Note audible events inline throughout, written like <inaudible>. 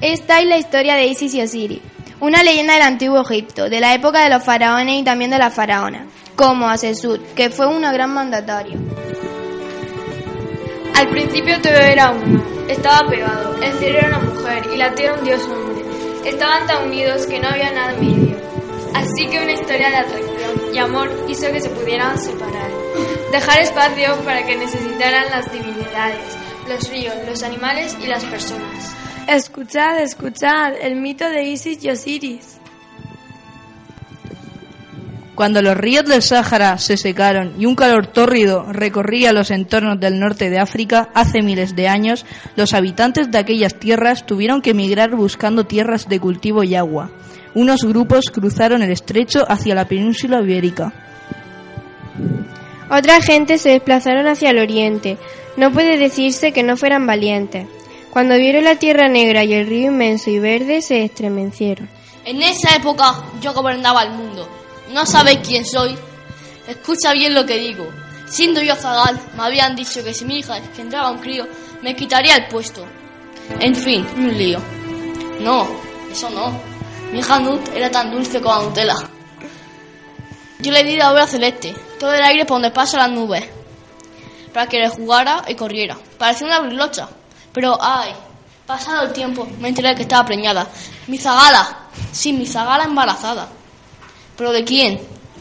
Esta es la historia de Isis y Osiris, una leyenda del antiguo Egipto, de la época de los faraones y también de la faraona, como Asesut, que fue una gran mandatario. Al principio todo era uno, estaba pegado, el cielo era una mujer y la tierra un dios hombre. Estaban tan unidos que no había nada en medio. Así que una historia de atracción y amor hizo que se pudieran separar. Dejar espacio para que necesitaran las divinidades, los ríos, los animales y las personas. Escuchad, escuchad, el mito de Isis y Osiris. Cuando los ríos del Sáhara se secaron y un calor tórrido recorría los entornos del norte de África hace miles de años, los habitantes de aquellas tierras tuvieron que emigrar buscando tierras de cultivo y agua. Unos grupos cruzaron el estrecho hacia la península ibérica. Otra gente se desplazaron hacia el oriente. No puede decirse que no fueran valientes. Cuando vieron la tierra negra y el río inmenso y verde, se estremecieron. En esa época yo gobernaba el mundo. No sabéis quién soy. Escucha bien lo que digo. Siendo yo Zagal, me habían dicho que si mi hija engendraba un crío, me quitaría el puesto. En fin, un lío. No, eso no. Mi hija Nut era tan dulce como la Nutella. Yo le di la obra celeste, todo el aire por donde pasan las nubes, para que le jugara y corriera. Parecía una brilocha. Pero, ay, pasado el tiempo, me enteré que estaba preñada. Mi zagala. Sí, mi zagala embarazada. ¿Pero de quién?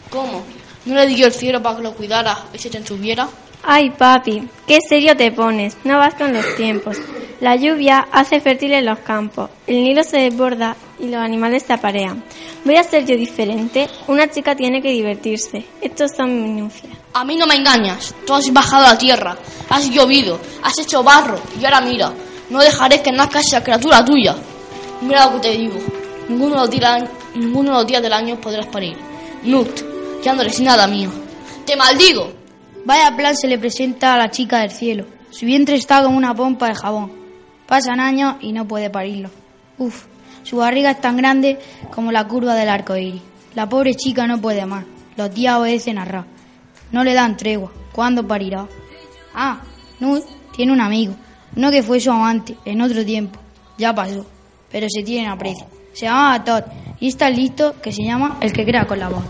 ¿Cómo? ¿No le dio el cielo para que lo cuidara y se te entuviera? Ay, papi, qué serio te pones. No vas con los tiempos. La lluvia hace fértiles los campos, el Nilo se desborda y los animales se aparean. ¿Voy a ser yo diferente? Una chica tiene que divertirse. Estos son minucias. A mí no me engañas. Tú has bajado a la tierra, has llovido, has hecho barro y ahora mira, no dejaré que nazca esa criatura tuya. Mira lo que te digo. Ninguno de los días, ninguno de los días del año podrás parir. Nut, ya no eres nada mío. ¡Te maldigo! Vaya plan se le presenta a la chica del cielo. Su vientre está como una pompa de jabón. Pasan años y no puede parirlo. Uf, su barriga es tan grande como la curva del arco iris. La pobre chica no puede más. Los días obedecen a Ra. No le dan tregua. ¿Cuándo parirá? Ah, Nut tiene un amigo. Uno que fue su amante en otro tiempo. Ya pasó. Pero se tiene aprecio. Se llama Todd y está listo que se llama el que crea con la voz.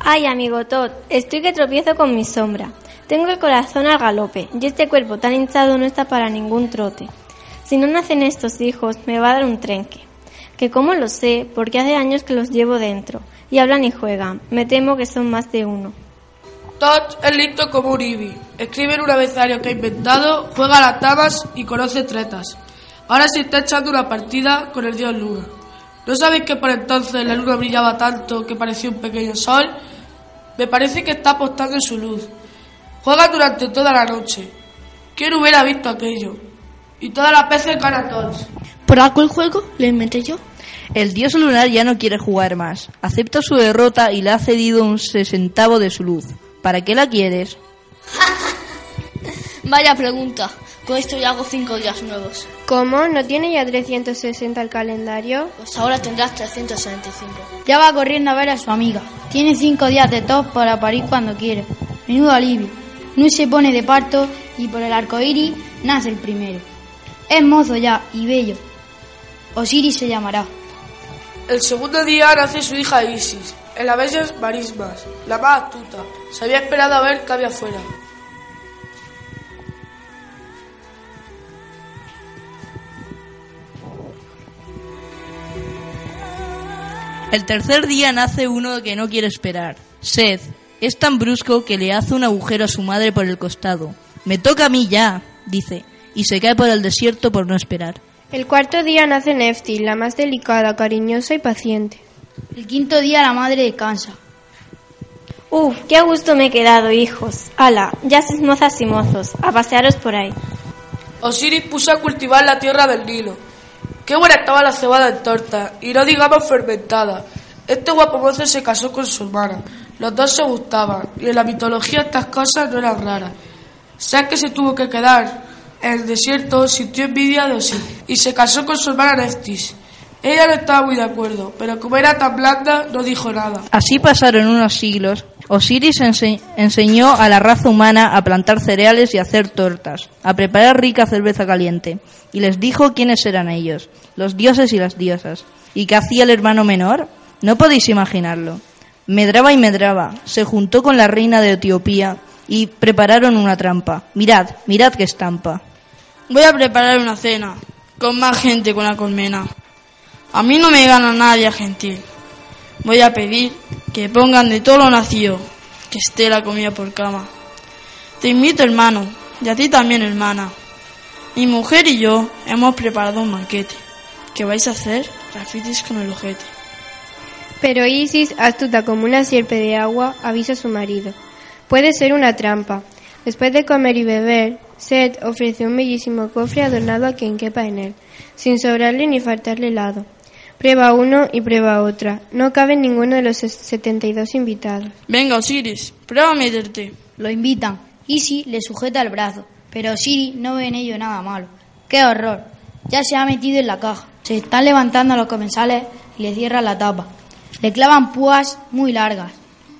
Ay, amigo Todd, estoy que tropiezo con mi sombra. Tengo el corazón al galope y este cuerpo tan hinchado no está para ningún trote. Si no nacen estos hijos, me va a dar un trenque. Que como lo sé, porque hace años que los llevo dentro, y hablan y juegan. Me temo que son más de uno. Todd es listo como un Ibi. Escribe en un abecedario que ha inventado, juega a las damas y conoce tretas. Ahora se está echando una partida con el dios Luna. ¿No sabéis que por entonces la luna brillaba tanto que parecía un pequeño sol? Me parece que está apostando en su luz. Juega durante toda la noche. ¿Quién hubiera visto aquello? Y todas las veces gana todos. ¿Por aquel juego lo inventé yo? El dios lunar ya no quiere jugar más. Acepta su derrota y le ha cedido un sesentavo de su luz. ¿Para qué la quieres? <laughs> Vaya pregunta. Con esto ya hago cinco días nuevos. ¿Cómo? ¿No tiene ya 360 el calendario? Pues ahora tendrás 365. Ya va corriendo a ver a su amiga. Tiene cinco días de tos para parir cuando quiere. Menudo alivio. No se pone de parto y por el arco iris nace el primero. Es mozo ya y bello. Osiris se llamará. El segundo día nace su hija Isis, en la bella Marismas, la más astuta. Se había esperado a ver qué había afuera. El tercer día nace uno que no quiere esperar. Seth es tan brusco que le hace un agujero a su madre por el costado. Me toca a mí ya, dice, y se cae por el desierto por no esperar. El cuarto día nace Nefti, la más delicada, cariñosa y paciente. El quinto día la madre descansa. Uf, qué a gusto me he quedado, hijos. Ala, ya sois mozas y mozos, a pasearos por ahí. Osiris puso a cultivar la tierra del Nilo. Qué buena estaba la cebada en torta, y no digamos fermentada. Este guapo mozo se casó con su hermana. Los dos se gustaban, y en la mitología estas cosas no eran raras. Sé que se tuvo que quedar en el desierto, sintió envidia de Osiris, y se casó con su hermana Neftis. Ella no estaba muy de acuerdo, pero como era tan blanda, no dijo nada. Así pasaron unos siglos Osiris ense- enseñó a la raza humana a plantar cereales y hacer tortas, a preparar rica cerveza caliente, y les dijo quiénes eran ellos, los dioses y las diosas. ¿Y qué hacía el hermano menor? No podéis imaginarlo. Medraba y medraba, se juntó con la reina de Etiopía y prepararon una trampa. Mirad, mirad qué estampa. Voy a preparar una cena, con más gente con la colmena. A mí no me gana nadie gentil. Voy a pedir que pongan de todo lo nacido, que esté la comida por cama. Te invito, hermano, y a ti también, hermana. Mi mujer y yo hemos preparado un banquete, que vais a hacer rafitis con el ojete. Pero Isis, astuta como una sierpe de agua, avisa a su marido. Puede ser una trampa. Después de comer y beber, Set ofrece un bellísimo cofre adornado a quien quepa en él, sin sobrarle ni faltarle helado. Prueba uno y prueba otra. No cabe ninguno de los 72 invitados. Venga, Osiris, prueba a meterte. Lo invitan. Isis le sujeta el brazo, pero Osiris no ve en ello nada malo. ¡Qué horror! Ya se ha metido en la caja. Se están levantando los comensales y le cierran la tapa. Le clavan púas muy largas.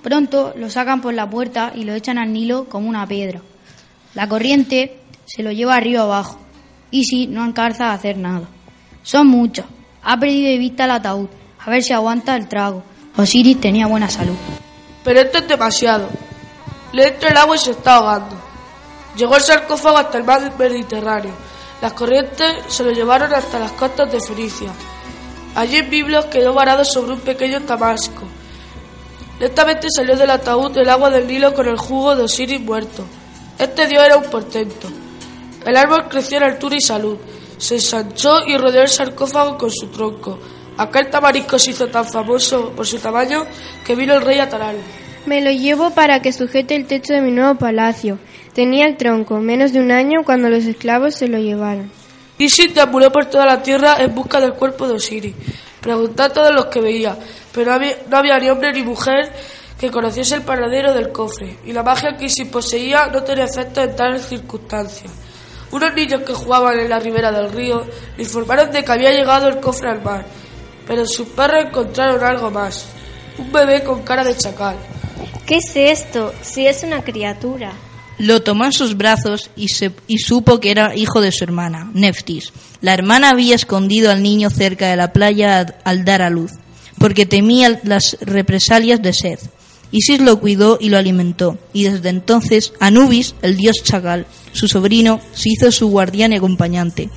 Pronto lo sacan por la puerta y lo echan al Nilo como una piedra. La corriente se lo lleva río abajo. Isis no alcanza a hacer nada. Son muchos. Ha perdido de vista el ataúd. A ver si aguanta el trago. Osiris tenía buena salud. Pero esto es demasiado. Le entra el agua y se está ahogando. Llegó el sarcófago hasta el mar Mediterráneo. Las corrientes se lo llevaron hasta las costas de Fenicia. Allí en Biblos quedó varado sobre un pequeño tamasco. Lentamente salió del ataúd el agua del Nilo con el jugo de Osiris muerto. Este dios era un portento. El árbol creció en altura y salud. Se ensanchó y rodeó el sarcófago con su tronco. Aquel tamarisco se hizo tan famoso por su tamaño que vino el rey a. Me lo llevo para que sujete el techo de mi nuevo palacio. Tenía el tronco, menos de un año cuando los esclavos se lo llevaron. Isis deambuló por toda la tierra en busca del cuerpo de Osiris. Preguntó a todos los que veía, pero no había, no había ni hombre ni mujer que conociese el paradero del cofre, y la magia que Isis poseía no tenía efecto en tales circunstancias. Unos niños que jugaban en la ribera del río le informaron de que había llegado el cofre al mar, pero sus perros encontraron algo más, un bebé con cara de chacal. ¿Qué es esto? Si es una criatura. Lo tomó en sus brazos y, se- y supo que era hijo de su hermana, Neftis. La hermana había escondido al niño cerca de la playa ad- al dar a luz, porque temía las represalias de sed. Isis lo cuidó y lo alimentó, y desde entonces Anubis, el dios chacal, su sobrino, se hizo su guardián y acompañante.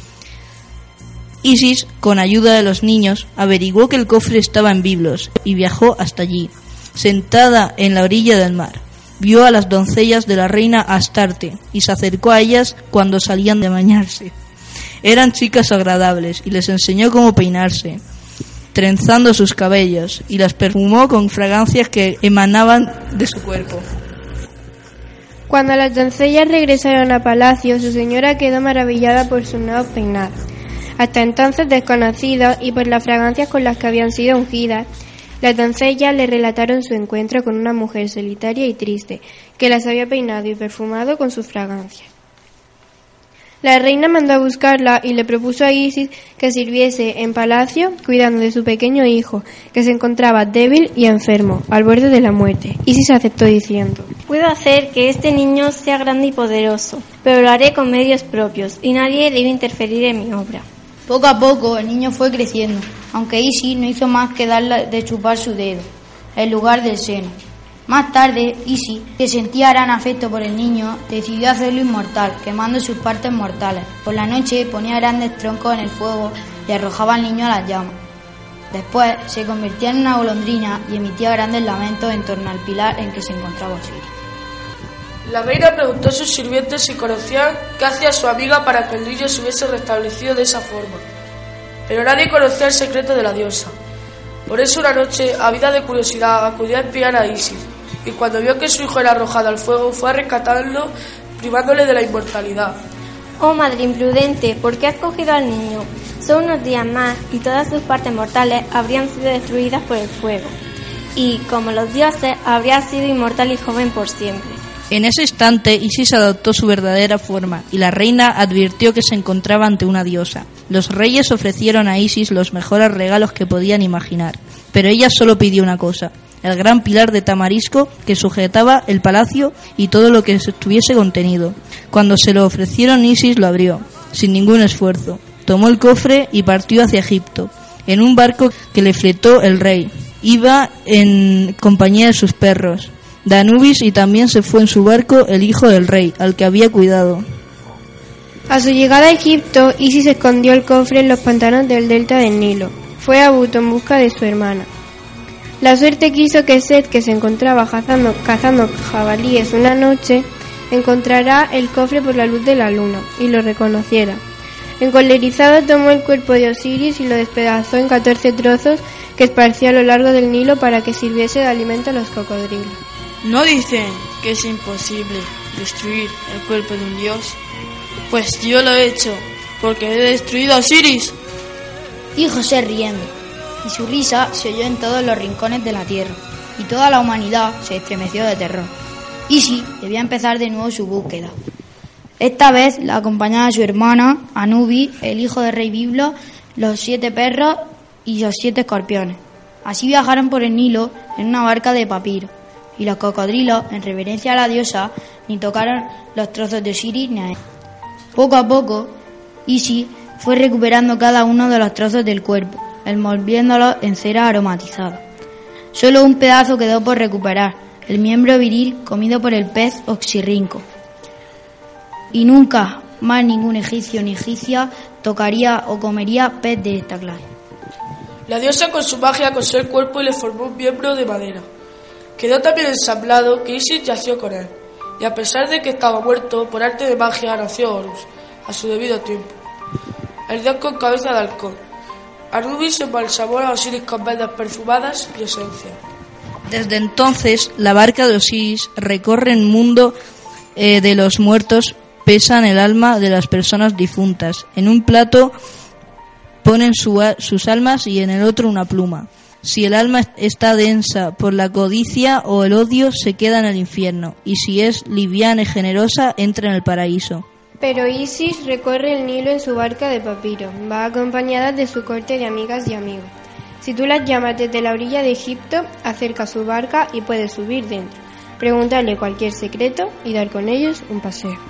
Isis, con ayuda de los niños, averiguó que el cofre estaba en Biblos y viajó hasta allí. Sentada en la orilla del mar, vio a las doncellas de la reina Astarte y se acercó a ellas cuando salían de bañarse. Eran chicas agradables y les enseñó cómo peinarse, trenzando sus cabellos, y las perfumó con fragancias que emanaban de su cuerpo. Cuando las doncellas regresaron a palacio, su señora quedó maravillada por sus nuevos peinados. Hasta entonces desconocidos y por las fragancias con las que habían sido ungidas, las doncellas le relataron su encuentro con una mujer solitaria y triste, que las había peinado y perfumado con sus fragancias. La reina mandó a buscarla y le propuso a Isis que sirviese en palacio cuidando de su pequeño hijo, que se encontraba débil y enfermo, al borde de la muerte. Isis aceptó diciendo, Puedo hacer que este niño sea grande y poderoso, pero lo haré con medios propios y nadie debe interferir en mi obra. Poco a poco el niño fue creciendo, aunque Isis no hizo más que darle de chupar su dedo, en lugar del seno. Más tarde, Isis, que sentía gran afecto por el niño, decidió hacerlo inmortal, quemando sus partes mortales. Por la noche ponía grandes troncos en el fuego y arrojaba al niño a las llamas. Después se convertía en una golondrina y emitía grandes lamentos en torno al pilar en que se encontraba Osiris. La reina preguntó a sus sirvientes si conocían qué hacía su amiga para que el niño se hubiese restablecido de esa forma. Pero nadie conocía el secreto de la diosa. Por eso una noche, ávida de curiosidad, acudió a espiar a Isis, y cuando vio que su hijo era arrojado al fuego, fue a rescatarlo, privándole de la inmortalidad. Oh madre imprudente, ¿por qué has cogido al niño? Son unos días más y todas sus partes mortales habrían sido destruidas por el fuego. Y, como los dioses, habría sido inmortal y joven por siempre. En ese instante, Isis adoptó su verdadera forma y la reina advirtió que se encontraba ante una diosa. Los reyes ofrecieron a Isis los mejores regalos que podían imaginar, pero ella solo pidió una cosa, el gran pilar de tamarisco que sujetaba el palacio y todo lo que estuviese contenido. Cuando se lo ofrecieron, Isis lo abrió, sin ningún esfuerzo. Tomó el cofre y partió hacia Egipto, en un barco que le fletó el rey. Iba en compañía de sus perros, Danubis, y también se fue en su barco el hijo del rey, al que había cuidado. A su llegada a Egipto, Isis escondió el cofre en los pantanos del delta del Nilo. Fue a Buto en busca de su hermana. La suerte quiso que Seth, que se encontraba cazando, cazando jabalíes una noche, encontrará el cofre por la luz de la luna y lo reconociera. Encolerizado tomó el cuerpo de Osiris y lo despedazó en 14 trozos que esparció a lo largo del Nilo para que sirviese de alimento a los cocodrilos. ¿No dicen que es imposible destruir el cuerpo de un dios? Pues yo lo he hecho, porque he destruido a Osiris. Y José riendo, y su risa se oyó en todos los rincones de la tierra, y toda la humanidad se estremeció de terror. Isis debía empezar de nuevo su búsqueda. Esta vez la acompañaba su hermana, Anubis, el hijo del rey Biblo, los siete perros y los siete escorpiones. Así viajaron por el Nilo en una barca de papiro, y los cocodrilos, en reverencia a la diosa, ni tocaron los trozos de Osiris ni a él. Poco a poco, Isis fue recuperando cada uno de los trozos del cuerpo, envolviéndolos en cera aromatizada. Solo un pedazo quedó por recuperar, el miembro viril comido por el pez oxirrinco. Y nunca más ningún egipcio ni egipcia tocaría o comería pez de esta clase. La diosa con su magia cosió el cuerpo y le formó un miembro de madera. Quedó también ensamblado que Isis yació con él, y a pesar de que estaba muerto, por arte de magia nació Horus, a su debido tiempo. El dios con cabeza de halcón. Anubis embalsamó a Osiris con velas perfumadas y esencia. Desde entonces, la barca de Osiris recorre el mundo eh, de los muertos, pesan el alma de las personas difuntas. En un plato ponen sus almas y en el otro una pluma. Si el alma está densa por la codicia o el odio, se queda en el infierno, y si es liviana y generosa, entra en el paraíso. Pero Isis recorre el Nilo en su barca de papiro. Va acompañada de su corte de amigas y amigos. Si tú las llamas desde la orilla de Egipto, acerca su barca y puedes subir dentro, preguntarle cualquier secreto y dar con ellos un paseo.